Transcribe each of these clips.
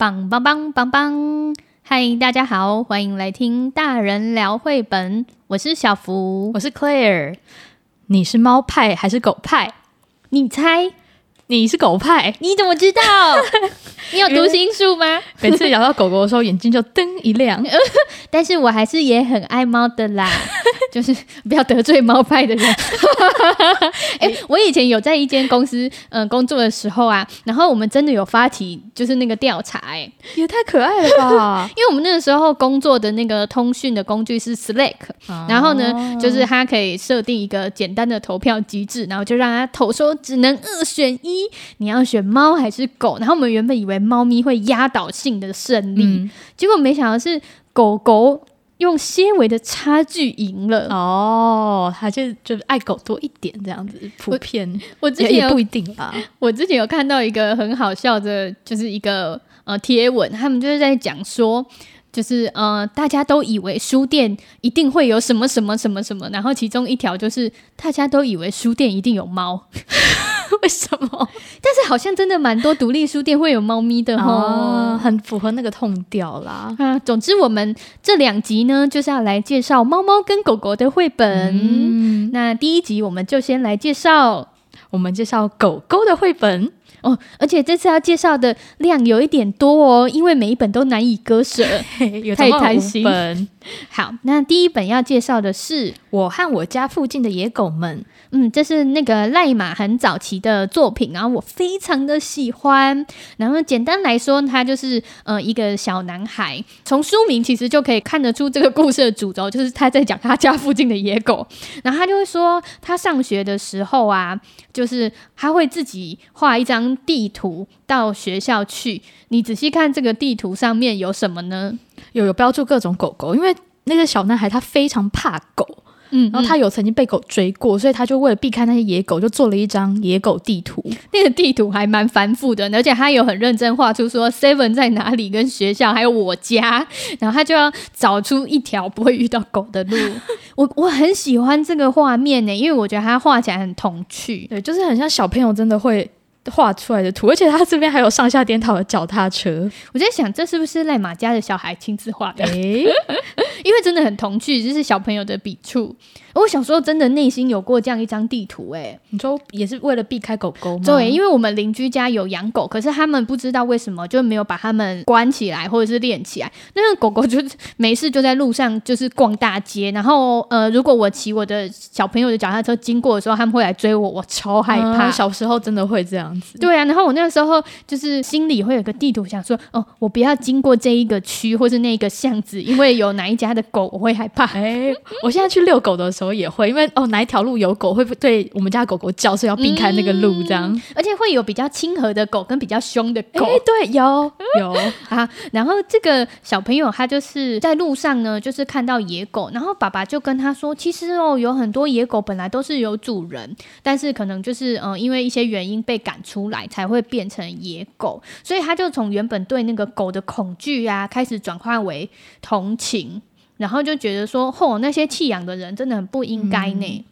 棒棒棒棒棒！嗨，大家好，欢迎来听大人聊绘本。我是小福，我是 Claire。你是猫派还是狗派？你猜？你是狗派？你怎么知道？你有读心术吗？每次聊到狗狗的时候，眼睛就灯一亮。但是我还是也很爱猫的啦，就是不要得罪猫派的人。哎、欸，我以前有在一间公司嗯、呃、工作的时候啊，然后我们真的有发起就是那个调查、欸，哎，也太可爱了吧！因为我们那个时候工作的那个通讯的工具是 Slack，、哦、然后呢，就是它可以设定一个简单的投票机制，然后就让它投说只能二选一，你要选猫还是狗？然后我们原本以为猫咪会压倒性的胜利，嗯、结果没想到是狗狗用些微的差距赢了。哦，还是就爱狗多一点这样子，普遍我，我之前也不一定吧。我之前有看到一个很好笑的，就是一个呃贴文，他们就是在讲说。就是呃，大家都以为书店一定会有什么什么什么什么，然后其中一条就是大家都以为书店一定有猫，为什么？但是好像真的蛮多独立书店会有猫咪的哦，很符合那个痛调啦。啊，总之我们这两集呢，就是要来介绍猫猫跟狗狗的绘本。嗯，那第一集我们就先来介绍，我们介绍狗狗的绘本。哦，而且这次要介绍的量有一点多哦，因为每一本都难以割舍，太贪心。好，那第一本要介绍的是《我和我家附近的野狗们》。嗯，这是那个赖马很早期的作品，然后我非常的喜欢。然后简单来说，他就是呃一个小男孩，从书名其实就可以看得出这个故事的主轴就是他在讲他家附近的野狗。然后他就会说，他上学的时候啊，就是他会自己画一张地图到学校去。你仔细看这个地图上面有什么呢？有有标注各种狗狗，因为那个小男孩他非常怕狗。嗯，然后他有曾经被狗追过，所以他就为了避开那些野狗，就做了一张野狗地图。那个地图还蛮繁复的，而且他有很认真画出说 Seven 在哪里，跟学校，还有我家，然后他就要找出一条不会遇到狗的路。我我很喜欢这个画面呢，因为我觉得他画起来很童趣，对，就是很像小朋友真的会。画出来的图，而且他这边还有上下颠倒的脚踏车。我在想，这是不是赖马家的小孩亲自画的？因为真的很童趣，就是小朋友的笔触。我小时候真的内心有过这样一张地图，哎，你说也是为了避开狗狗吗？对，因为我们邻居家有养狗，可是他们不知道为什么就没有把他们关起来或者是练起来。那个狗狗就没事就在路上就是逛大街，然后呃，如果我骑我的小朋友的脚踏车经过的时候，他们会来追我，我超害怕。嗯，小时候真的会这样子。对啊，然后我那个时候就是心里会有个地图，想说哦，我不要经过这一个区或是那个巷子，因为有哪一家的狗我会害怕。哎，我现在去遛狗的时候也会，因为哦哪一条路有狗，会对我们家狗狗叫，所以要避开那个路这样。嗯，而且会有比较亲和的狗跟比较凶的狗。哎，对，有有 啊。然后这个小朋友他就是在路上呢，就是看到野狗，然后爸爸就跟他说，其实哦有很多野狗本来都是有主人，但是可能就是嗯因为一些原因被赶出来，才会变成野狗。所以他就从原本对那个狗的恐惧啊，开始转化为同情。然后就觉得说，哦，那些弃养的人真的很不应该呢。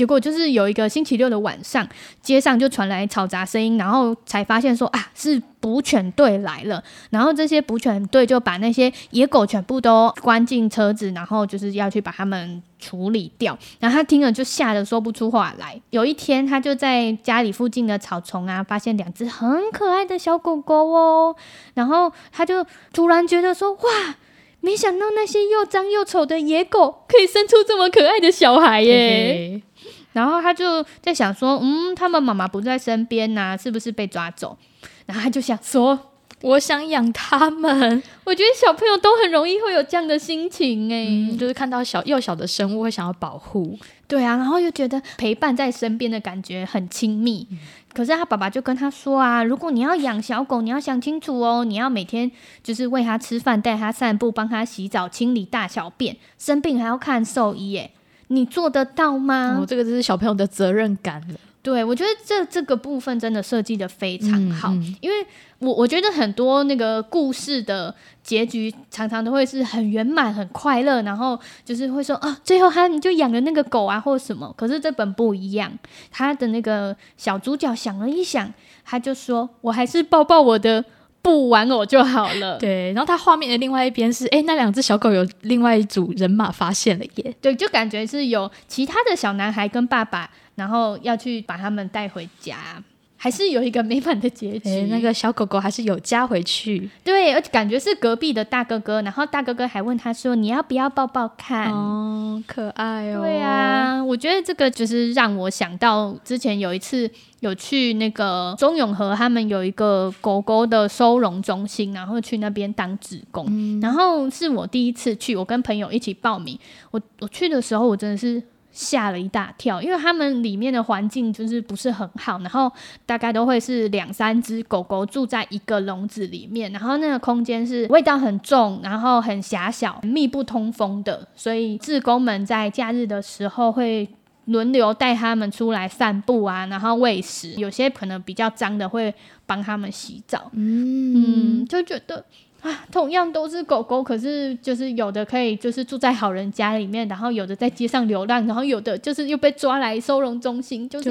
结果就是有一个星期六的晚上，街上就传来嘈杂声音，然后才发现说啊，是捕犬队来了。然后这些捕犬队就把那些野狗全部都关进车子，然后就是要去把它们处理掉。然后他听了就吓得说不出话来。有一天，他就在家里附近的草丛啊，发现两只很可爱的小狗狗哦。然后他就突然觉得说，哇！没想到那些又脏又丑的野狗可以生出这么可爱的小孩耶！然后他就在想说，嗯，他们妈妈不在身边呐，是不是被抓走？然后他就想说，我想养他们。我觉得小朋友都很容易会有这样的心情哎，嗯，就是看到小幼小的生物会想要保护。对啊，然后又觉得陪伴在身边的感觉很亲密。嗯可是他爸爸就跟他说啊，如果你要养小狗，你要想清楚哦，你要每天就是喂它吃饭、带它散步、帮它洗澡、清理大小便，生病还要看兽医，耶，你做得到吗？哦，这个就是小朋友的责任感了。对，我觉得这这个部分真的设计的非常好，嗯嗯、因为我我觉得很多那个故事的结局常常都会是很圆满、很快乐，然后就是会说啊，最后他你就养了那个狗啊，或什么。可是这本不一样，他的那个小主角想了一想，他就说，我还是抱抱我的布玩偶就好了。对，然后他画面的另外一边是，哎，那两只小狗有另外一组人马发现了耶。对，就感觉是有其他的小男孩跟爸爸，然后要去把他们带回家。还是有一个美满的结局，欸，那个小狗狗还是有家回去。对，而且感觉是隔壁的大哥哥，然后大哥哥还问他说：“你要不要抱抱看？”哦，可爱哦。对啊，我觉得这个就是让我想到之前有一次有去那个中永和，他们有一个狗狗的收容中心，然后去那边当职工，嗯。然后是我第一次去，我跟朋友一起报名。我我去的时候，我真的是。吓了一大跳，因为他们里面的环境就是不是很好，然后大概都会是两三只狗狗住在一个笼子里面，然后那个空间是味道很重，然后很狭小，密不通风的，所以志工们在假日的时候会轮流带他们出来散步啊，然后喂食，有些可能比较脏的会帮他们洗澡，嗯，就觉得。啊，同样都是狗狗，可是就是有的可以就是住在好人家里面，然后有的在街上流浪，然后有的就是又被抓来收容中心，就是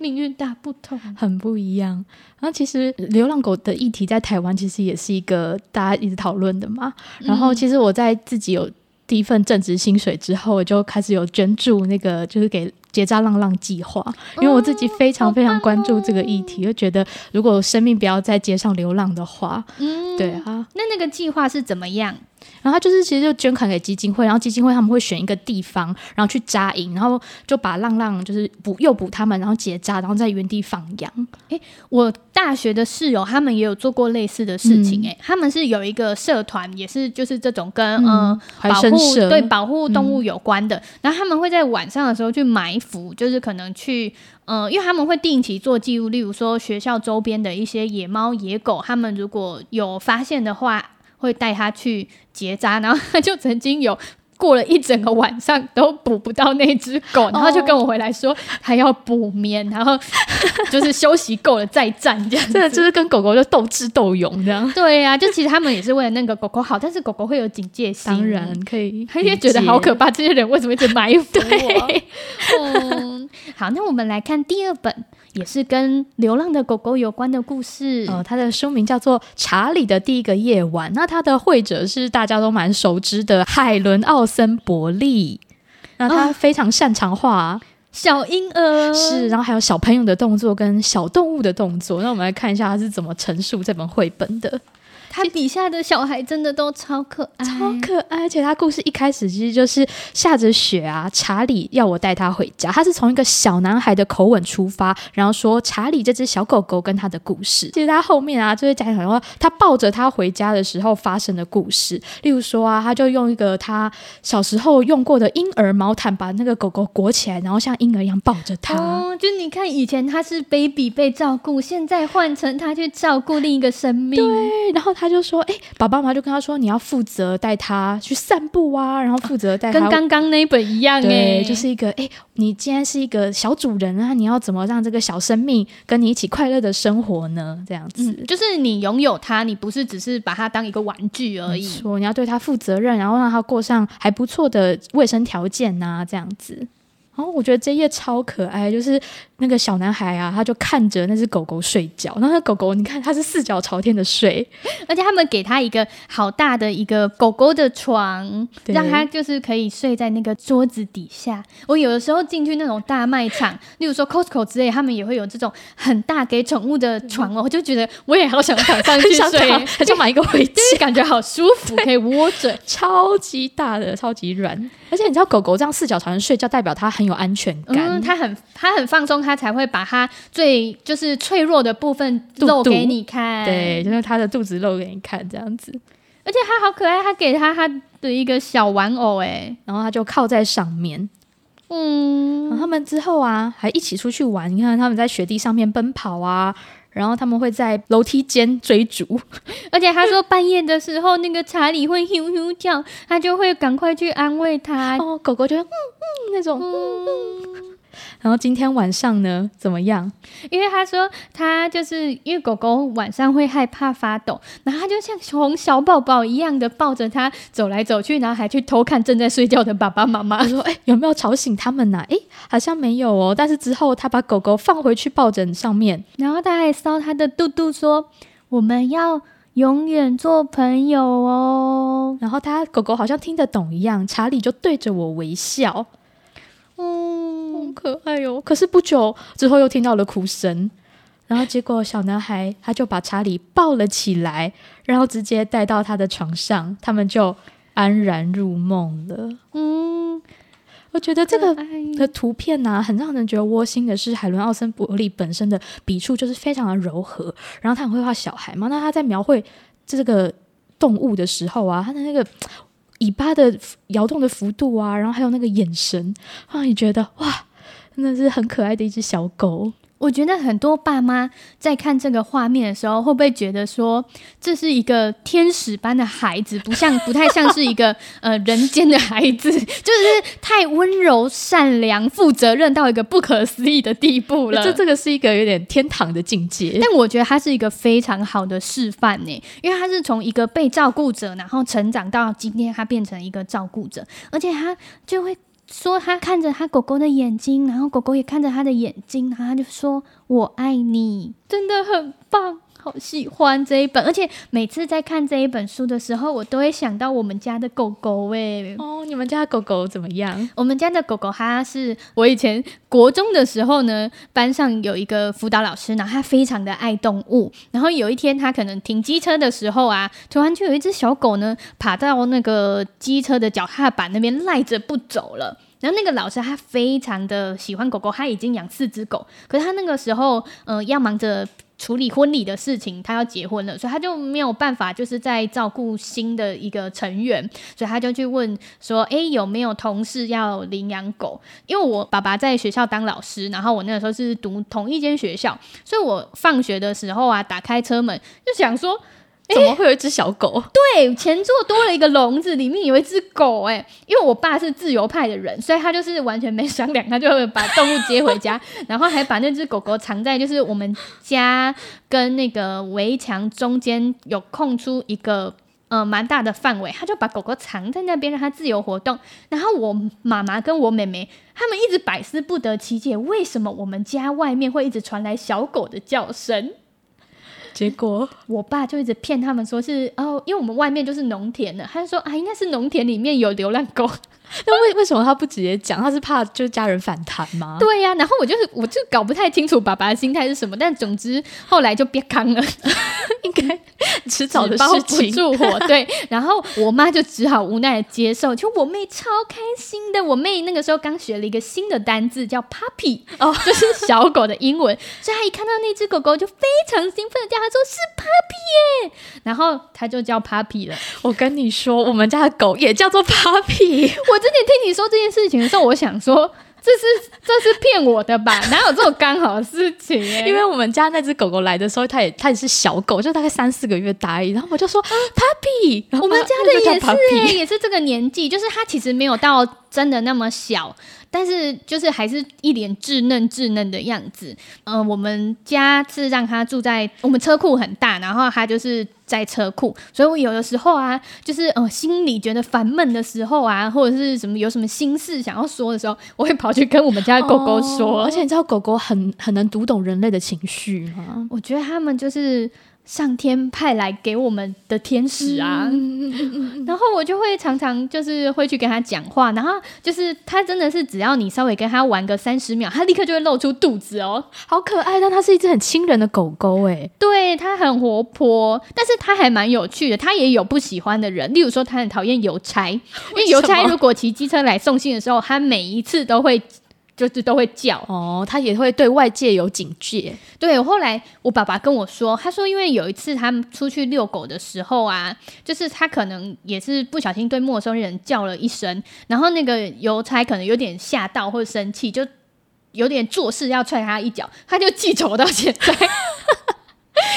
命运大不同，很不一样。然后其实流浪狗的议题在台湾其实也是一个大家一直讨论的嘛。然后其实我在自己有第一份正职薪水之后，我就开始有捐助那个就是给。结扎浪浪计划，因为我自己非常非常关注这个议题，就、哦、觉得如果生命不要在街上流浪的话，嗯，对啊，那那个计划是怎么样？然后他就是其实就捐款给基金会，然后基金会他们会选一个地方，然后去扎营，然后就把浪浪就是补诱捕他们，然后结扎，然后在原地放养。诶，我大学的室友他们也有做过类似的事情，诶、嗯，他们是有一个社团，也是就是这种跟嗯、呃、保护对保护动物有关的、嗯，然后他们会在晚上的时候去埋服，就是可能去嗯、因为他们会定期做记录，例如说学校周边的一些野猫野狗，他们如果有发现的话。会带他去结扎，然后他就曾经有过了一整个晚上都补不到那只狗，然后就跟我回来说还要补眠，然后 就是休息够了再战这样子，这就是跟狗狗就斗智斗勇这样。对呀、啊，就其实他们也是为了那个狗狗好，但是狗狗会有警戒心，当然可以，他也觉得好可怕，这些人为什么一直埋伏我？嗯，好，那我们来看第二本。也是跟流浪的狗狗有关的故事。呃，它的书名叫做《查理的第一个夜晚》。那它的绘者是大家都蛮熟知的海伦奥森伯利。那他非常擅长画小婴儿，是，然后还有小朋友的动作跟小动物的动作。那我们来看一下他是怎么陈述这本绘本的。他底下的小孩真的都超可爱，超可爱。而且他故事一开始其实就是下着雪啊，查理要我带他回家。他是从一个小男孩的口吻出发，然后说查理这只小狗狗跟他的故事。其实他后面啊，就是讲说他抱着他回家的时候发生的故事。例如说啊，他就用一个他小时候用过的婴儿毛毯把那个狗狗裹起来，然后像婴儿一样抱着他。哦，就你看以前他是 baby 被照顾，现在换成他去照顾另一个生命。对，然后他。他就说：“哎、欸，爸爸妈妈就跟他说，你要负责带他去散步啊，然后负责带他跟刚刚那一本一样、欸，对，就是一个哎、欸，你既然是一个小主人啊，你要怎么让这个小生命跟你一起快乐的生活呢？这样子，嗯、就是你拥有它，你不是只是把它当一个玩具而已，说你要对它负责任，然后让它过上还不错的卫生条件呐、啊，这样子。”然后我觉得这页超可爱，就是那个小男孩啊，他就看着那只狗狗睡觉。然后那狗狗，你看它是四脚朝天的睡，而且他们给他一个好大的一个狗狗的床，让他就是可以睡在那个桌子底下。我有的时候进去那种大卖场，例如说 Costco 之类，他们也会有这种很大给宠物的床哦。我就觉得我也好想躺上 去睡，他就买一个回去，感觉好舒服，可以窝着，超级大的，超级软。而且你知道，狗狗这样四脚朝天睡觉，代表它很有安全感，嗯、它很它很放松，它才会把他最就是脆弱的部分露给你看，对，就是他的肚子露给你看这样子。而且他好可爱，他给他他的一个小玩偶，哎，然后他就靠在上面，嗯，然后他们之后啊还一起出去玩，你看他们在雪地上面奔跑啊。然后他们会在楼梯间追逐，而且他说半夜的时候，那个查理会咻咻叫，他就会赶快去安慰他。哦，狗狗就嗯嗯那种。嗯然后今天晚上呢，怎么样？因为他说他就是因为狗狗晚上会害怕发抖，然后他就像从小宝宝一样的抱着它走来走去，然后还去偷看正在睡觉的爸爸妈妈，说：“哎，有没有吵醒他们呢？”哎，好像没有哦。但是之后他把狗狗放回去抱枕上面，然后他还搔他的肚肚，说：“我们要永远做朋友哦。然后他狗狗好像听得懂一样，查理就对着我微笑，可爱哟、哦。可是不久之后又听到了哭声，然后结果小男孩他就把查理抱了起来，然后直接带到他的床上，他们就安然入梦了。嗯。我觉得这个的图片呢、啊，很让人觉得窝心的是，海伦·奥森伯利本身的笔触就是非常的柔和，然后他很会画小孩嘛，那他在描绘这个动物的时候啊，他的那个尾巴的摇动的幅度啊，然后还有那个眼神，让你觉得哇，真的是很可爱的一只小狗。我觉得很多爸妈在看这个画面的时候，会不会觉得说，这是一个天使般的孩子，不像，不太像是一个 呃人间的孩子，就是太温柔、善良、负责任到一个不可思议的地步了。这这个是一个有点天堂的境界，但我觉得他是一个非常好的示范呢，因为他是从一个被照顾者，然后成长到今天，他变成一个照顾者，而且他就会。说他看着他狗狗的眼睛，然后狗狗也看着他的眼睛，然后他就说：“我爱你，真的很棒。”好喜欢这一本，而且每次在看这一本书的时候，我都会想到我们家的狗狗诶。哦，你们家的狗狗怎么样？我们家的狗狗，它是我以前国中的时候呢，班上有一个辅导老师，然后他非常的爱动物。然后有一天，他可能停机车的时候啊，突然就有一只小狗呢，爬到那个机车的脚踏板那边赖着不走了。然后那个老师他非常的喜欢狗狗，他已经养四只狗，可是他那个时候，呃，要忙着。处理婚礼的事情，他要结婚了，所以他就没有办法，就是在照顾新的一个成员，所以他就去问说：“哎，有没有同事要领养狗？”因为我爸爸在学校当老师，然后我那个时候是读同一间学校，所以我放学的时候啊，打开车门就想说。怎么会有一只小狗？对，前座多了一个笼子，里面有一只狗。哎，因为我爸是自由派的人，所以他就是完全没商量，他就会把动物接回家，然后还把那只狗狗藏在就是我们家跟那个围墙中间有空出一个呃蛮大的范围，他就把狗狗藏在那边，让它自由活动。然后我妈妈跟我妹妹他们一直百思不得其解，为什么我们家外面会一直传来小狗的叫声？结果我爸就一直骗他们说是哦，因为我们外面就是农田的，他就说啊，应该是农田里面有流浪狗。那为为什么他不直接讲？他是怕就是家人反弹吗？对呀、啊，然后我就是我就搞不太清楚爸爸的心态是什么，但总之后来就别康了，应该迟早的事情。不住火对，然后我妈就只好无奈的接受。就我妹超开心的，我妹那个时候刚学了一个新的单字叫 puppy 哦，就是小狗的英文，所以她一看到那只狗狗就非常兴奋的叫她说是 puppy 耶，然后她就叫 puppy 了。我跟你说，我们家的狗也叫做 puppy。我之前听你说这件事情的时候，我想说，这是这是骗我的吧？哪有这种刚好的事情、欸？因为我们家那只狗狗来的时候，它也它也是小狗，就大概三四个月大而已。然后我就说 puppy，我们家的也是、欸，也是这个年纪，就是它其实没有到真的那么小。但是就是还是一脸稚嫩稚嫩的样子。嗯、呃，我们家是让他住在我们车库很大，然后他就是在车库，所以我有的时候啊，就是呃心里觉得烦闷的时候啊，或者是什么有什么心事想要说的时候，我会跑去跟我们家的狗狗说。哦、而且你知道狗狗很很能读懂人类的情绪吗？我觉得他们就是。上天派来给我们的天使啊，嗯、然后我就会常常就是会去跟他讲话，然后就是他真的是只要你稍微跟他玩个三十秒，他立刻就会露出肚子哦，好可爱！但它是一只很亲人的狗狗哎，对，它很活泼，但是它还蛮有趣的，它也有不喜欢的人，例如说它很讨厌邮差，因为邮差如果骑机车来送信的时候，它每一次都会。就是都会叫哦，他也会对外界有警戒。对，后来我爸爸跟我说，他说因为有一次他们出去遛狗的时候啊，就是他可能也是不小心对陌生人叫了一声，然后那个邮差可能有点吓到或者生气，就有点做事要踹他一脚，他就记仇到现在。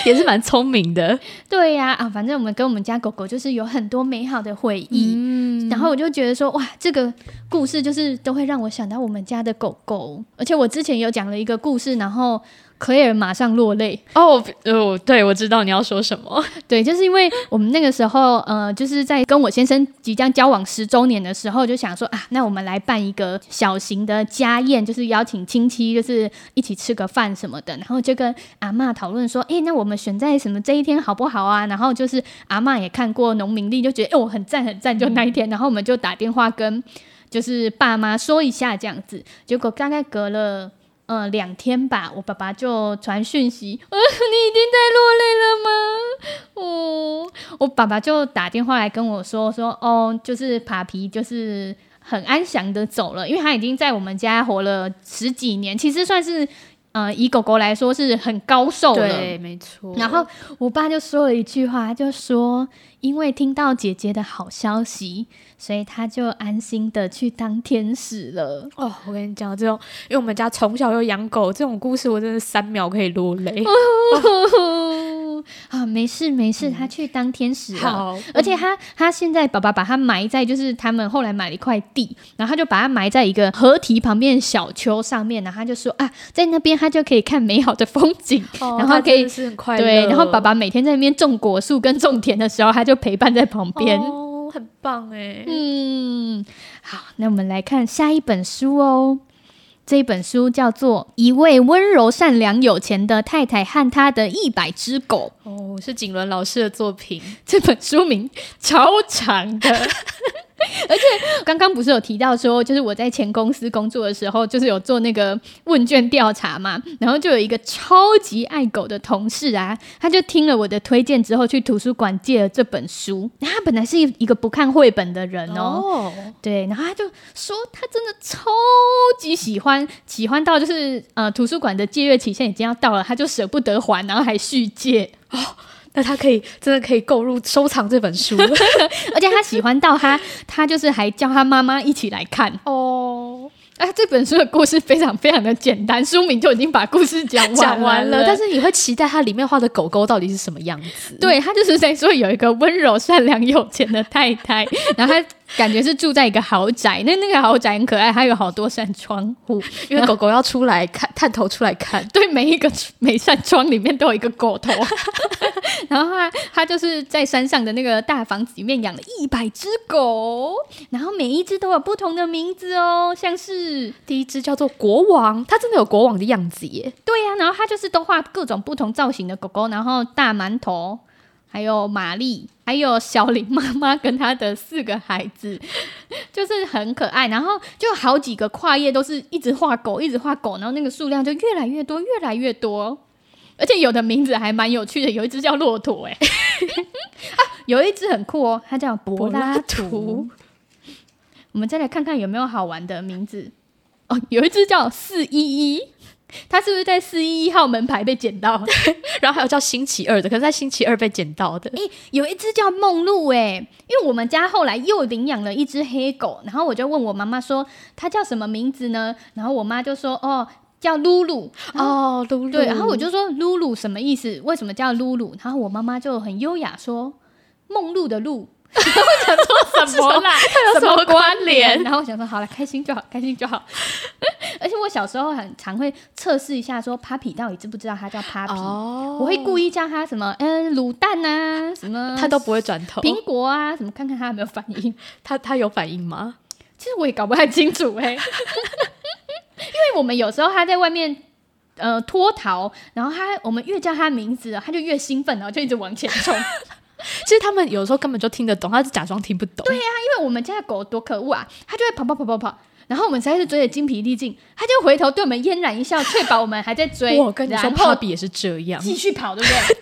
也是蛮聪明的，对呀啊，啊，反正我们跟我们家狗狗就是有很多美好的回忆，嗯，然后我就觉得说哇，这个故事就是都会让我想到我们家的狗狗，而且我之前有讲了一个故事，然后 Claire 马上落泪哦哦，对，我知道你要说什么。对，就是因为我们那个时候，呃，就是在跟我先生即将交往十周年的时候，就想说啊，那我们来办一个小型的家宴，就是邀请亲戚，就是一起吃个饭什么的。然后就跟阿嬷讨论说，哎，那我们选在什么这一天好不好啊？然后就是阿嬷也看过农民历，就觉得哦，很赞很赞，就那一天。然后我们就打电话跟就是爸妈说一下这样子，结果大概隔了。呃，两天吧，我爸爸就传讯息，呃，你已经在落泪了吗？哦，我爸爸就打电话来跟我说说，哦，就是扒皮，就是很安详的走了，因为他已经在我们家活了十几年，其实算是，呃，以狗狗来说是很高寿的，对，没错。然后我爸就说了一句话，就说，因为听到姐姐的好消息。所以他就安心的去当天使了。哦，我跟你讲，这种因为我们家从小就养狗，这种故事我真的三秒可以落泪。啊，没事没事，他去当天使了。好，而且他他现在爸爸把他埋在，就是他们后来买了一块地，然后他就把他埋在一个河堤旁边的小丘上面，然后他就说啊，在那边他就可以看美好的风景，哦、然后可以是很快乐。对，然后爸爸每天在那边种果树跟种田的时候，他就陪伴在旁边。哦很棒哎，嗯，好，那我们来看下一本书哦。这本书叫做《一位温柔、善良、有钱的太太和她的一百只狗》。哦，是景伦老师的作品。这本书名超长的。而且刚刚不是有提到说，就是我在前公司工作的时候，就是有做那个问卷调查嘛，然后就有一个超级爱狗的同事啊，他就听了我的推荐之后，去图书馆借了这本书。他本来是一个不看绘本的人哦，哦，对，然后他就说他真的超级喜欢，喜欢到就是呃图书馆的借阅期限已经要到了，他就舍不得还，然后还续借哦。那他可以真的可以购入收藏这本书，而且他喜欢到他他就是还叫他妈妈一起来看哦。哎，这本书的故事非常非常的简单，书名就已经把故事讲完了，讲完了。但是你会期待它里面画的狗狗到底是什么样子？对，他就是在说有一个温柔、善良、有钱的太太，然后他。感觉是住在一个豪宅，那那个豪宅很可爱，它有好多扇窗户，因为狗狗要出来看，探头出来看。对，每一个每扇窗里面都有一个狗头。然后它它就是在山上的那个大房子里面养了一百只狗，然后每一只都有不同的名字哦，像是第一只叫做国王，它真的有国王的样子耶。对呀、啊，然后它就是都画各种不同造型的狗狗，然后大馒头。还有玛丽，还有小林妈妈跟她的四个孩子，就是很可爱。然后就好几个跨页都是一直画狗，一直画狗，然后那个数量就越来越多，越来越多。而且有的名字还蛮有趣的，有一只叫骆驼，哎，啊，有一只很酷哦，它叫柏拉图。我们再来看看有没有好玩的名字哦，有一只叫四一一。他是不是在四一一号门牌被捡到？然后还有叫星期二的，可是在星期二被捡到的。诶，有一只叫梦露诶，因为我们家后来又领养了一只黑狗，然后我就问我妈妈说它叫什么名字呢？然后我妈就说哦，叫露露哦，露露。对，然后我就说露露什么意思？为什么叫露露？然后我妈妈就很优雅说梦露的露。我想说什么啦？有什么关联？然后我想说好了，开心就好，开心就好。而且我小时候很常会测试一下，说 Papi 到底知不知道他叫 Papi？哦，我会故意叫他什么，嗯，卤蛋啊，什么，他都不会转头。苹果啊，什么，看看他有没有反应。他他有反应吗？其实我也搞不太清楚哎、欸，因为我们有时候他在外面呃脱逃，然后他我们越叫他名字，他就越兴奋，然后就一直往前冲。其实他们有时候根本就听得懂，他是假装听不懂。对呀、啊，因为我们家的狗多可恶啊，它就会跑跑跑跑跑，然后我们实在是追得精疲力尽，它就回头对我们嫣然一笑，确保我们还在追。我跟你说，帕比也是这样，继续跑，对不对？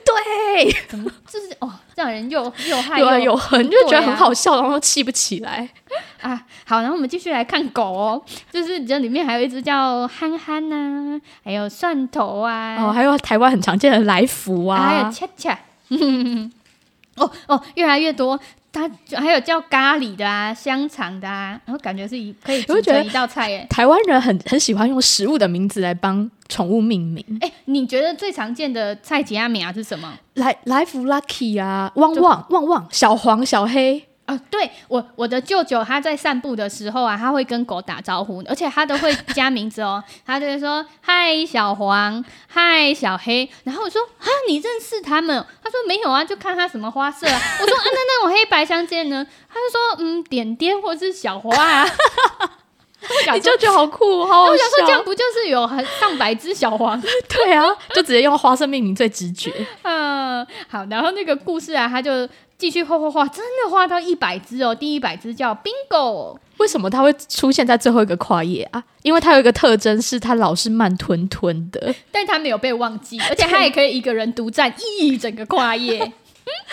对，怎么就是哦，这样人又又害 又又恨，就觉得很好笑，啊、然后气不起来啊。好，然后我们继续来看狗哦，就是这里面还有一只叫憨憨呐，还有蒜头啊，哦，还有台湾很常见的来福啊，啊还有恰恰。哦哦，越来越多，它还有叫咖喱的啊，香肠的啊，然后感觉是一可以组成一道菜耶。台湾人很很喜欢用食物的名字来帮宠物命名。哎，你觉得最常见的菜吉亚米啊是什么？来来福 Lucky 啊，旺旺旺旺，小黄小黑。啊，对我我的舅舅他在散步的时候啊，他会跟狗打招呼，而且他都会加名字哦，他就会说嗨小黄，嗨小黑，然后我说啊，你认识他们？他说没有啊，就看他什么花色啊。我说啊，那那种黑白相间呢？他就说嗯，点点或是小花啊。你舅舅好酷，好好笑。我想说，这样不就是有很上百只小黄？对啊，就直接用花色命名最直觉。嗯，好，然后那个故事啊，他就继续画画画，真的画到一百只哦。第一百只叫 Bingo，为什么它会出现在最后一个跨页啊？因为它有一个特征是它老是慢吞吞的，但它没有被忘记，而且它也可以一个人独占一整个跨页。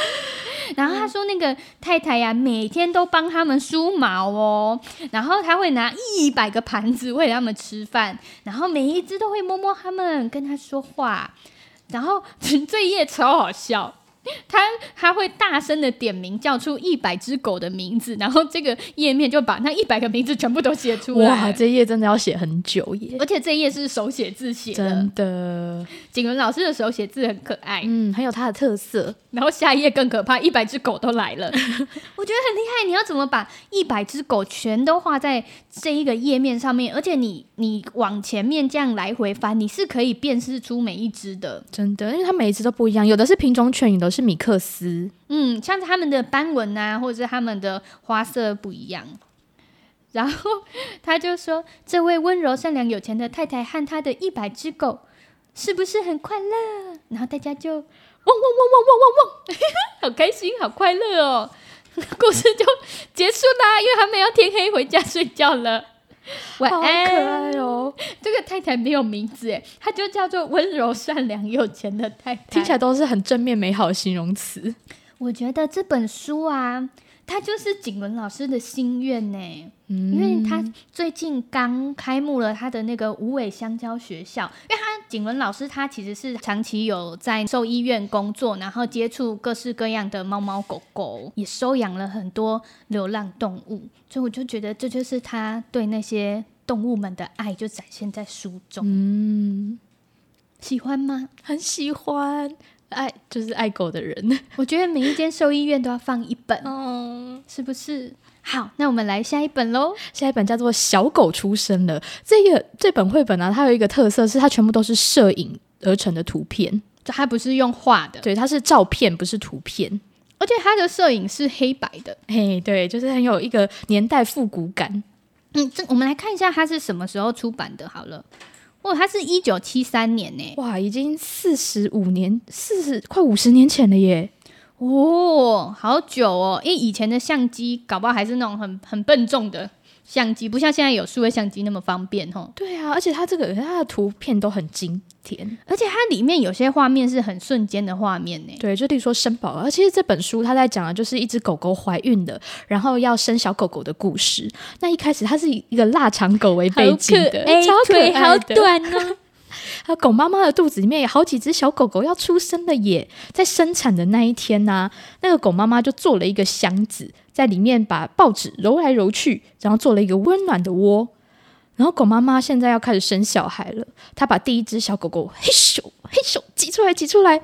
然后他说，那个太太呀，每天都帮他们梳毛哦，然后他会拿一百个盘子喂他们吃饭，然后每一只都会摸摸他们，跟他说话，然后这一页超好笑。他他会大声的点名叫出一百只狗的名字，然后这个页面就把那一百个名字全部都写出来。哇，这页真的要写很久耶！而且这页是手写字写的，真的。景伦老师的手写字很可爱，嗯，很有他的特色。然后下一页更可怕，一百只狗都来了，我觉得很厉害。你要怎么把一百只狗全都画在这一个页面上面？而且你你往前面这样来回翻，你是可以辨识出每一只的，真的，因为它每一只都不一样，有的是品种犬，有的是米克斯，嗯，像他们的斑纹啊，或者是他们的花色不一样。然后他就说：“这位温柔、善良、有钱的太太和她的一百只狗，是不是很快乐？”然后大家就汪汪汪汪汪汪汪，好开心，好快乐哦！故事就结束啦，因为他们要天黑回家睡觉了。晚安，好可爱哦！这个太太没有名字哎，她就叫做温柔、善良、有钱的太太，听起来都是很正面、美好的形容词。我觉得这本书啊，它就是景文老师的心愿呢。因为他最近刚开幕了他的那个无尾香蕉学校，因为他景文老师他其实是长期有在兽医院工作，然后接触各式各样的猫猫狗狗，也收养了很多流浪动物，所以我就觉得这就是他对那些动物们的爱，就展现在书中。嗯，喜欢吗？很喜欢，爱就是爱狗的人。我觉得每一间兽医院都要放一本，嗯，是不是？好，那我们来下一本喽。下一本叫做《小狗出生了》。这个这本绘本呢、啊，它有一个特色，是它全部都是摄影而成的图片，就它不是用画的。对，它是照片，不是图片。而且它的摄影是黑白的。嘿，对，就是很有一个年代复古感。嗯，这我们来看一下它是什么时候出版的。好了，哦，它是一九七三年呢。哇，已经四十五年，四十快五十年前了耶。哦，好久哦！因为以前的相机搞不好还是那种很很笨重的相机，不像现在有数位相机那么方便吼。对啊，而且它这个它的图片都很精甜，而且它里面有些画面是很瞬间的画面呢。对，就例如说生宝宝，而其实这本书它在讲的就是一只狗狗怀孕的，然后要生小狗狗的故事。那一开始它是以一个腊肠狗为背景的，哎，腿好短呢。还有狗妈妈的肚子里面有好几只小狗狗要出生了耶！在生产的那一天呢、啊，那个狗妈妈就做了一个箱子，在里面把报纸揉来揉去，然后做了一个温暖的窝。然后狗妈妈现在要开始生小孩了，她把第一只小狗狗嘿咻嘿咻挤出来挤出来。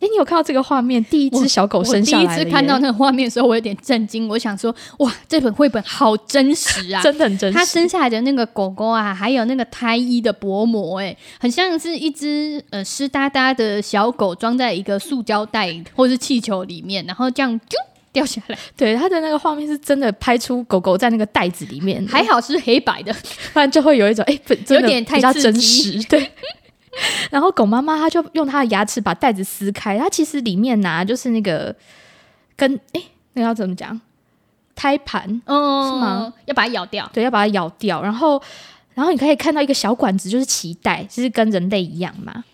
哎，你有看到这个画面？第一只小狗生下来，第一次看到那个画面的时候，我有点震惊。我想说，哇，这本绘本好真实啊，真的很真实。它生下来的那个狗狗啊，还有那个胎衣的薄膜，哎，很像是一只呃湿哒哒的小狗装在一个塑胶袋或是气球里面，然后这样就掉下来。对，它的那个画面是真的拍出狗狗在那个袋子里面，还好是黑白的，不然就会有一种哎，有点太真实，对。然后狗妈妈她就用她的牙齿把袋子撕开，它其实里面拿、啊、就是那个跟哎，那、要怎么讲？胎盘，嗯，是吗？要把它咬掉，对，要把它咬掉。然后，然后你可以看到一个小管子，就是脐带，就是跟人类一样嘛。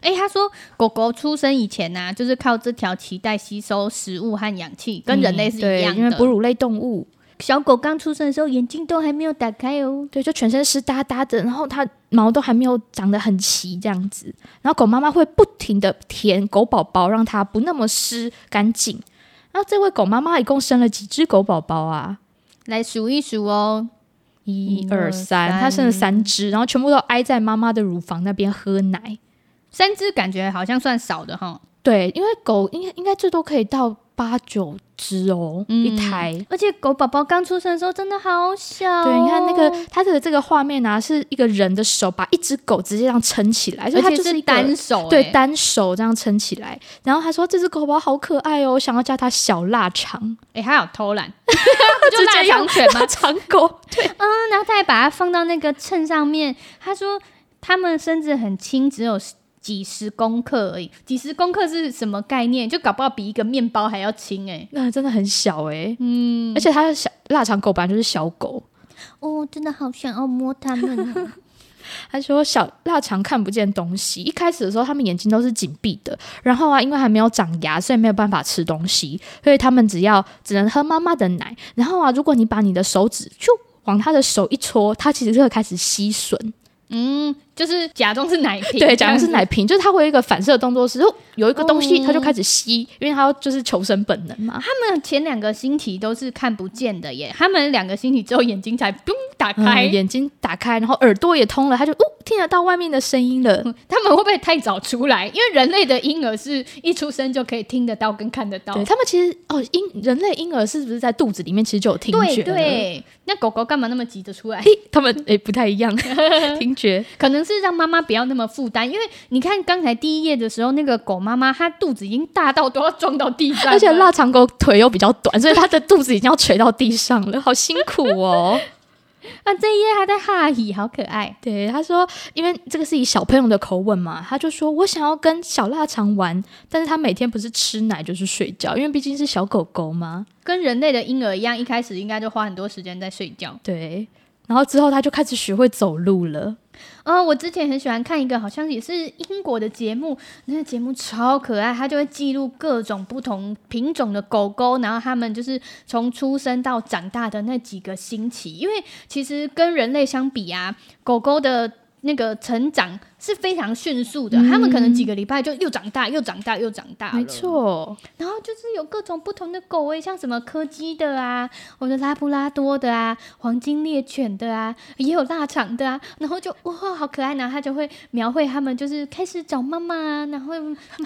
哎，他说狗狗出生以前呢、啊，就是靠这条脐带吸收食物和氧气，跟人类是一样的，嗯、因为哺乳类动物。小狗刚出生的时候，眼睛都还没有打开哦。对，就全身湿哒哒的，然后它毛都还没有长得很齐，这样子。然后狗妈妈会不停的舔狗宝宝，让它不那么湿干净。然后这位狗妈妈一共生了几只狗宝宝啊？来数一数哦，一二三，它生了三只，然后全部都挨在妈妈的乳房那边喝奶。三只感觉好像算少的哈。对，因为狗应该应该最多可以到八九。只哦，嗯、一胎。而且狗宝宝刚出生的时候真的好小、哦。对，你看那个它的这个画面啊，是一个人的手把一只狗直接这样撑起来，所以它就是单手、欸，对，单手这样撑起来。然后他说这只狗宝宝好可爱哦，我想要叫它小腊肠。哎、欸，还有偷懒，就腊肠犬吗？长狗。对，嗯，然后他还把它放到那个秤上面。他说他们身子很轻，只有。几十公克而已，几十公克是什么概念？就搞不好比一个面包还要轻哎、欸，那真的很小哎、欸，嗯，而且它的小腊肠狗本来就是小狗。哦，真的好想要摸它们哦。他说小腊肠看不见东西，一开始的时候他们眼睛都是紧闭的，然后啊，因为还没有长牙，所以没有办法吃东西，所以他们只要只能喝妈妈的奶。然后啊，如果你把你的手指就往他的手一戳，他其实就会开始吸吮，嗯。就是假装是奶瓶，对，假装是奶瓶，就是他会有一个反射动作，是有一个东西，他就开始吸，嗯、因为他就是求生本能嘛。他们前两个星体都是看不见的耶，他们两个星体之后眼睛才咚 打开、嗯，眼睛打开，然后耳朵也通了，他就哦听得到外面的声音了、嗯。他们会不会太早出来？因为人类的婴儿是一出生就可以听得到跟看得到。对他们其实哦，婴人类婴儿是不是在肚子里面其实就有听觉？对对，那狗狗干嘛那么急着出来？他们诶不太一样，听觉可能。是让妈妈不要那么负担，因为你看刚才第一页的时候，那个狗妈妈它肚子已经大到都要撞到地上，而且腊肠狗腿又比较短，所以它的肚子已经要垂到地上了，好辛苦哦。啊，这一页还在哈伊，好可爱。对，他说，因为这个是以小朋友的口吻嘛，他就说我想要跟小腊肠玩，但是他每天不是吃奶就是睡觉，因为毕竟是小狗狗嘛，跟人类的婴儿一样，一开始应该就花很多时间在睡觉。对，然后之后他就开始学会走路了。哦，我之前很喜欢看一个，好像也是英国的节目，那个节目超可爱，它就会记录各种不同品种的狗狗，然后它们就是从出生到长大的那几个星期，因为其实跟人类相比啊，狗狗的那个成长。是非常迅速的，嗯，他们可能几个礼拜就又长大，又长大，又长大了。没错，然后就是有各种不同的狗诶，像什么柯基的啊，我的拉布拉多的啊，黄金猎犬的啊，也有腊肠的啊。然后就哇，好可爱！然后他就会描绘他们就是开始找妈妈啊，然后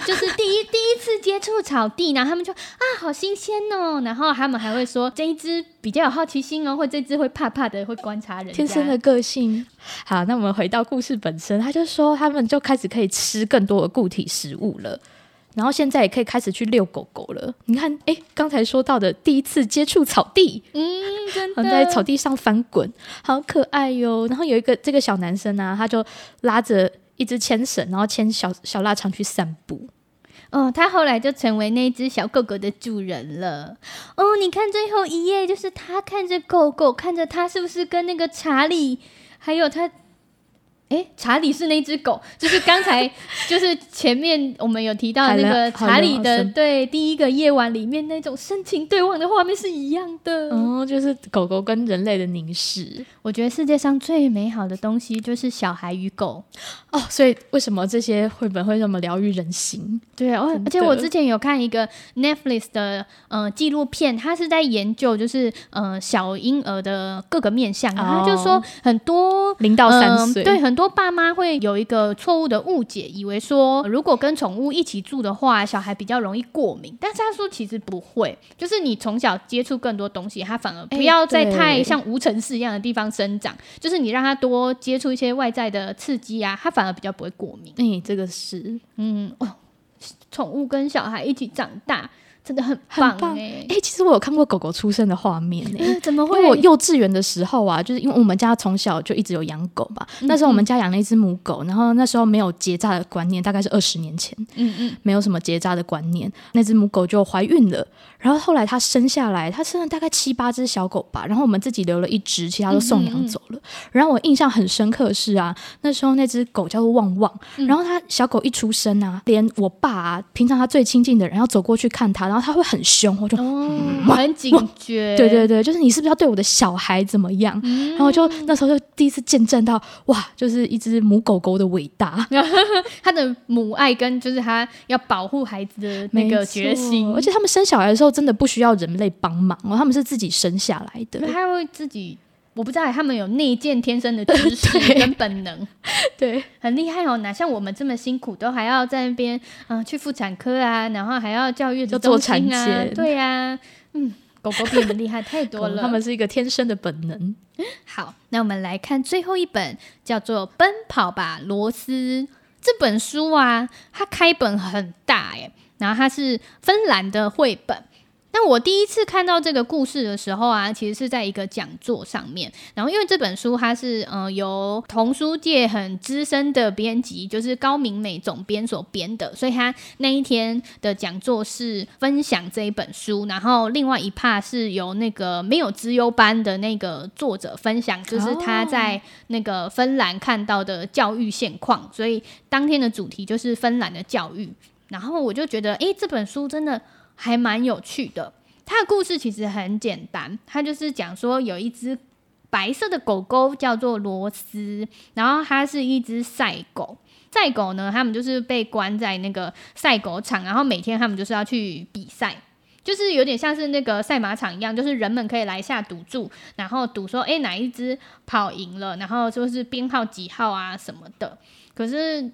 就是第一 第一次接触草地，然后他们就啊，好新鲜哦。然后他们还会说这一只比较有好奇心哦，或这只会怕怕的，会观察人，天生的个性。好，那我们回到故事本身，他就说。说他们就开始可以吃更多的固体食物了，然后现在也可以开始去遛狗狗了。你看，哎，刚才说到的第一次接触草地，嗯，真的在草地上翻滚，好可爱哟。然后有一个这个小男生啊，他就拉着一只牵绳，然后牵小小腊肠去散步。哦，他后来就成为那只小狗狗的主人了。哦，你看最后一页，就是他看着狗狗，看着他是不是跟那个查理，还有他。哎，查理是那只狗，就是刚才 就是前面我们有提到那个查理的对第一个夜晚里面那种深情对望的画面是一样的。哦，就是狗狗跟人类的凝视。我觉得世界上最美好的东西就是小孩与狗。哦，所以为什么这些绘本会这么疗愈人心？对啊，而且我之前有看一个 Netflix 的呃纪录片，它是在研究就是呃小婴儿的各个面相，然后就说很多零到三岁，对很多。多爸妈会有一个错误的误解，以为说如果跟宠物一起住的话，小孩比较容易过敏。但是他说其实不会，就是你从小接触更多东西，他反而不要在太像无尘室一样的地方生长。就是你让他多接触一些外在的刺激啊，他反而比较不会过敏。哎，这个是，嗯，哦，宠物跟小孩一起长大。真的很棒哎、欸！哎、欸，其实我有看过狗狗出生的画面哎、欸，怎么会？因为我幼稚园的时候啊，就是因为我们家从小就一直有养狗嘛、嗯。那时候我们家养了一只母狗，然后那时候没有结扎的观念，大概是二十年前，嗯嗯，没有什么结扎的观念。那只母狗就怀孕了，然后后来它生下来，它生了大概七八只小狗吧，然后我们自己留了一只，其他都送养走了。然后我印象很深刻的是啊，那时候那只狗叫做旺旺，然后它小狗一出生啊，连我爸啊，平常他最亲近的人要走过去看它。然后他会很凶，我就、很警觉。对对对，就是你是不是要对我的小孩怎么样？嗯、然后就那时候就第一次见证到，哇，就是一只母狗狗的伟大，它的母爱跟就是它要保护孩子的那个决心。而且他们生小孩的时候真的不需要人类帮忙哦，他们是自己生下来的，他会自己。我不知道他们有内建天生的知识 跟本能，对，很厉害哦。哪像我们这么辛苦，都还要在那边嗯、呃、去妇产科啊，然后还要叫月子中心啊，做产检，对呀、啊。嗯，狗狗比我们厉害太多了，他们是一个天生的本能。好，那我们来看最后一本，叫做《奔跑吧，罗斯》这本书啊，它开本很大哎，然后它是芬兰的绘本。那我第一次看到这个故事的时候啊，其实是在一个讲座上面。然后因为这本书它是呃由童书界很资深的编辑，就是高明美总编所编的，所以他那一天的讲座是分享这一本书。然后另外一 part 是由那个没有资优班的那个作者分享，就是他在那个芬兰看到的教育现况。所以当天的主题就是芬兰的教育。然后我就觉得，诶，这本书真的。还蛮有趣的，它的故事其实很简单，它就是讲说有一只白色的狗狗叫做罗斯，然后它是一只赛狗。赛狗呢，他们就是被关在那个赛狗场，然后每天他们就是要去比赛，就是有点像是那个赛马场一样，就是人们可以来下赌注，然后赌说，诶，哪一只跑赢了，然后就是编号几号啊什么的。可是。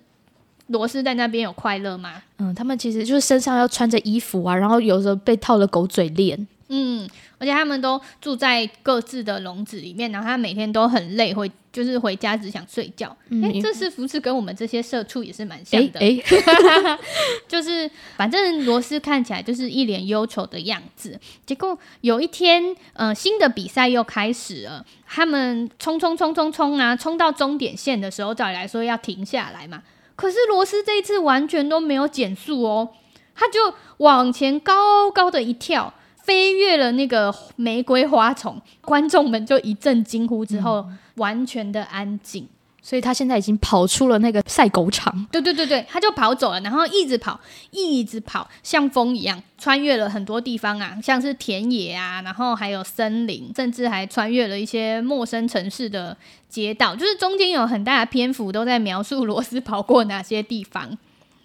罗斯在那边有快乐吗？嗯，他们其实就是身上要穿着衣服啊，然后有时候被套了狗嘴链。嗯，而且他们都住在各自的笼子里面，然后他每天都很累，会就是回家只想睡觉。哎、嗯欸，这是不是跟我们这些社畜也是蛮像的？哎、欸欸，就是反正罗斯看起来就是一脸忧愁的样子。结果有一天，呃，新的比赛又开始了，他们冲冲冲冲冲啊，冲到终点线的时候，照理来说要停下来嘛。可是罗斯这一次完全都没有减速哦，他就往前高高的一跳，飞越了那个玫瑰花丛，观众们就一阵惊呼之后，嗯、完全的安静。所以他现在已经跑出了那个赛狗场，对对对对，他就跑走了，然后一直跑，一直跑，像风一样穿越了很多地方啊，像是田野啊，然后还有森林，甚至还穿越了一些陌生城市的街道，就是中间有很大的篇幅都在描述罗斯跑过哪些地方。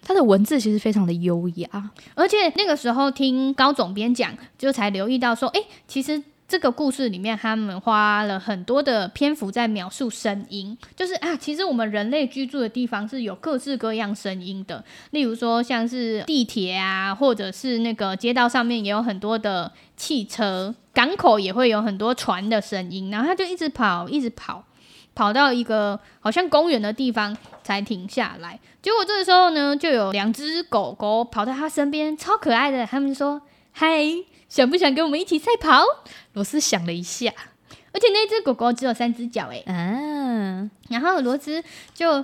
他的文字其实非常的优雅，而且那个时候听高总编讲，就才留意到说，哎，其实。这个故事里面，他们花了很多的篇幅在描述声音，就是啊，其实我们人类居住的地方是有各式各样声音的，例如说像是地铁啊，或者是那个街道上面也有很多的汽车，港口也会有很多船的声音，然后他就一直跑，一直跑，跑到一个好像公园的地方才停下来。结果这个时候呢，就有两只狗狗跑到他身边，超可爱的，他们说：“嗨。”想不想跟我们一起赛跑？罗斯想了一下，而且那只狗狗只有三只脚，哎，嗯，然后罗斯就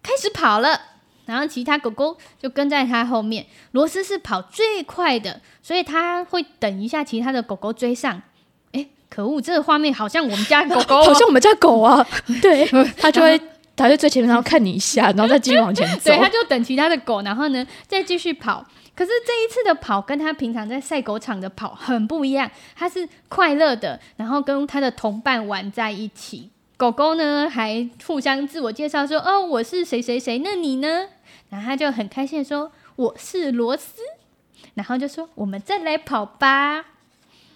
开始跑了，然后其他狗狗就跟在他后面。罗斯是跑最快的，所以他会等一下其他的狗狗追上。哎，可恶，这个画面好像我们家狗狗，好像我们家狗啊，对，它就会跑在最前面，然后看你一下，然后再继续往前走。对，他就等其他的狗，然后呢再继续跑。可是这一次的跑跟他平常在赛狗场的跑很不一样，他是快乐的，然后跟他的同伴玩在一起。狗狗呢还互相自我介绍说：“哦，我是谁谁谁，那你呢？”然后他就很开心的说：“我是罗斯。”然后就说：“我们再来跑吧。”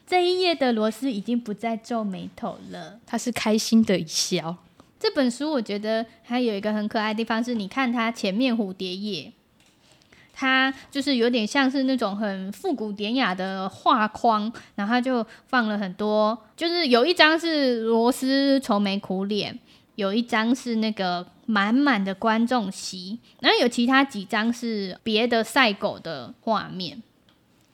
这一页的罗斯已经不再皱眉头了，他是开心的一笑。这本书我觉得还有一个很可爱的地方是，你看它前面蝴蝶页。它就是有点像是那种很复古典雅的画框，然后他就放了很多，就是有一张是罗斯愁眉苦脸，有一张是那个满满的观众席，然后有其他几张是别的赛狗的画面，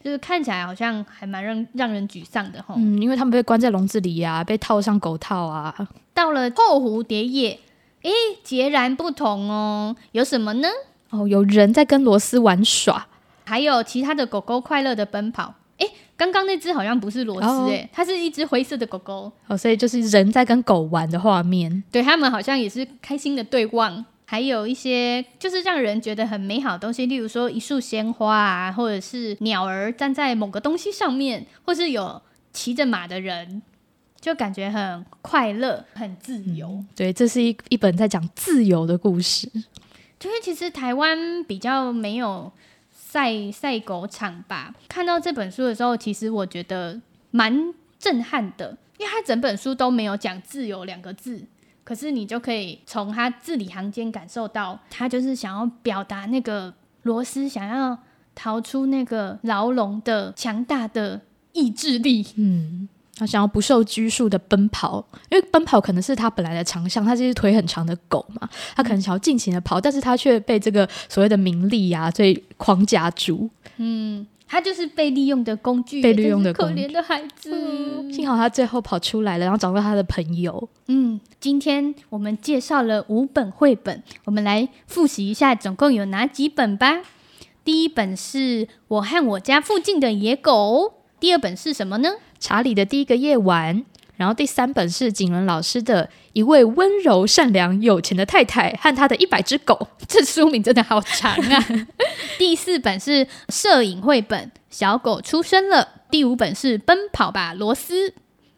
就是看起来好像还蛮让让人沮丧的吼。嗯，因为他们被关在笼子里呀、啊，被套上狗套啊。到了后蝴蝶夜，诶，截然不同哦，有什么呢？哦，有人在跟罗斯玩耍，还有其他的狗狗快乐的奔跑。诶，刚刚那只好像不是罗斯，诶，它是一只灰色的狗狗。哦，所以就是人在跟狗玩的画面。对，他们好像也是开心的对望，还有一些就是让人觉得很美好的东西，例如说一束鲜花啊，或者是鸟儿站在某个东西上面，或是有骑着马的人，就感觉很快乐、很自由。嗯，对，这是一一本在讲自由的故事。因为其实台湾比较没有赛赛狗场吧。看到这本书的时候，其实我觉得蛮震撼的，因为他整本书都没有讲“自由”两个字，可是你就可以从他字里行间感受到，他就是想要表达那个罗斯想要逃出那个牢笼的强大的意志力。嗯。他想要不受拘束的奔跑，因为奔跑可能是他本来的长项。他就是腿很长的狗嘛，他可能想要尽情的跑，但是他却被这个所谓的名利啊，所以框架住。嗯，他就是被利用的工具，被利用的可怜的孩子。嗯，幸好他最后跑出来了，然后找到他的朋友。嗯，今天我们介绍了五本绘本，我们来复习一下，总共有哪几本吧？第一本是我和我家附近的野狗，第二本是什么呢？查理的第一个夜晚，然后第三本是景伦老师的一位温柔、善良、有钱的太太和他的一百只狗。这书名真的好长啊！第四本是摄影绘本《小狗出生了》，第五本是《奔跑吧，罗斯》。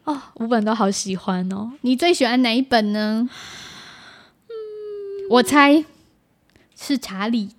哦，五本都好喜欢哦。你最喜欢哪一本呢？嗯，我猜是查理。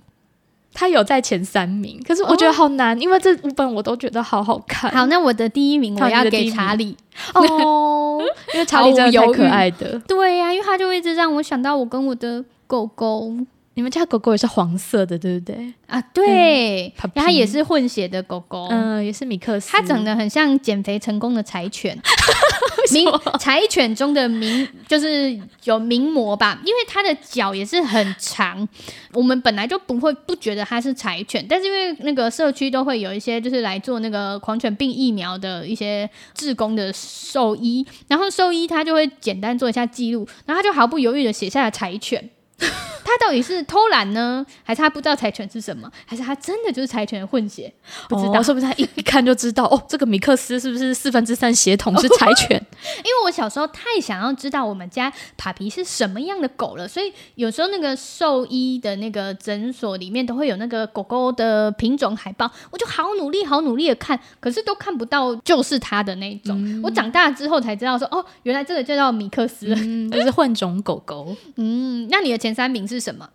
他有在前三名，可是我觉得好难，哦、因为这五本我都觉得好好看。好，那我的第一名我要给查理 哦，因为查理真的太可爱的。对呀、啊，因为他就一直让我想到我跟我的狗狗。你们家狗狗也是黄色的，对不对？啊，对，它、嗯、也是混血的狗狗，嗯，也是米克斯。它长得很像减肥成功的柴犬，名柴犬中的名就是有名模吧，因为它的脚也是很长。我们本来就不会不觉得它是柴犬，但是因为那个社区都会有一些就是来做那个狂犬病疫苗的一些志工的兽医，然后兽医他就会简单做一下记录，然后他就毫不犹豫的写下了柴犬。他到底是偷懒呢，还是他不知道柴犬是什么，还是他真的就是柴犬的混血？不知道，是不是他一一看就知道？哦，这个米克斯是不是四分之三血统是柴犬？因为我小时候太想要知道我们家帕皮是什么样的狗了，所以有时候那个兽医的那个诊所里面都会有那个狗狗的品种海报，我就好努力、好努力的看，可是都看不到就是它的那种。嗯、我长大之后才知道说，哦，原来这个就叫米克斯，嗯、就是混种狗狗。嗯，那你的前三名是什么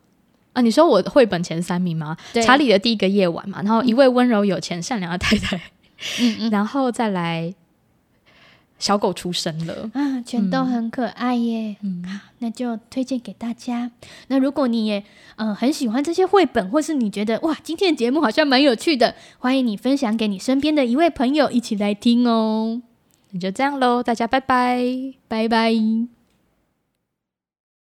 啊？你说我绘本前三名吗？对查理的第一个夜晚嘛，然后一位温柔、有钱、善良的太太，嗯嗯，然后再来小狗出生了啊，全都很可爱耶。嗯，好，那就推荐给大家。那如果你也嗯、呃、很喜欢这些绘本，或是你觉得哇，今天的节目好像蛮有趣的，欢迎你分享给你身边的一位朋友一起来听哦。那就这样喽，大家拜拜，拜拜。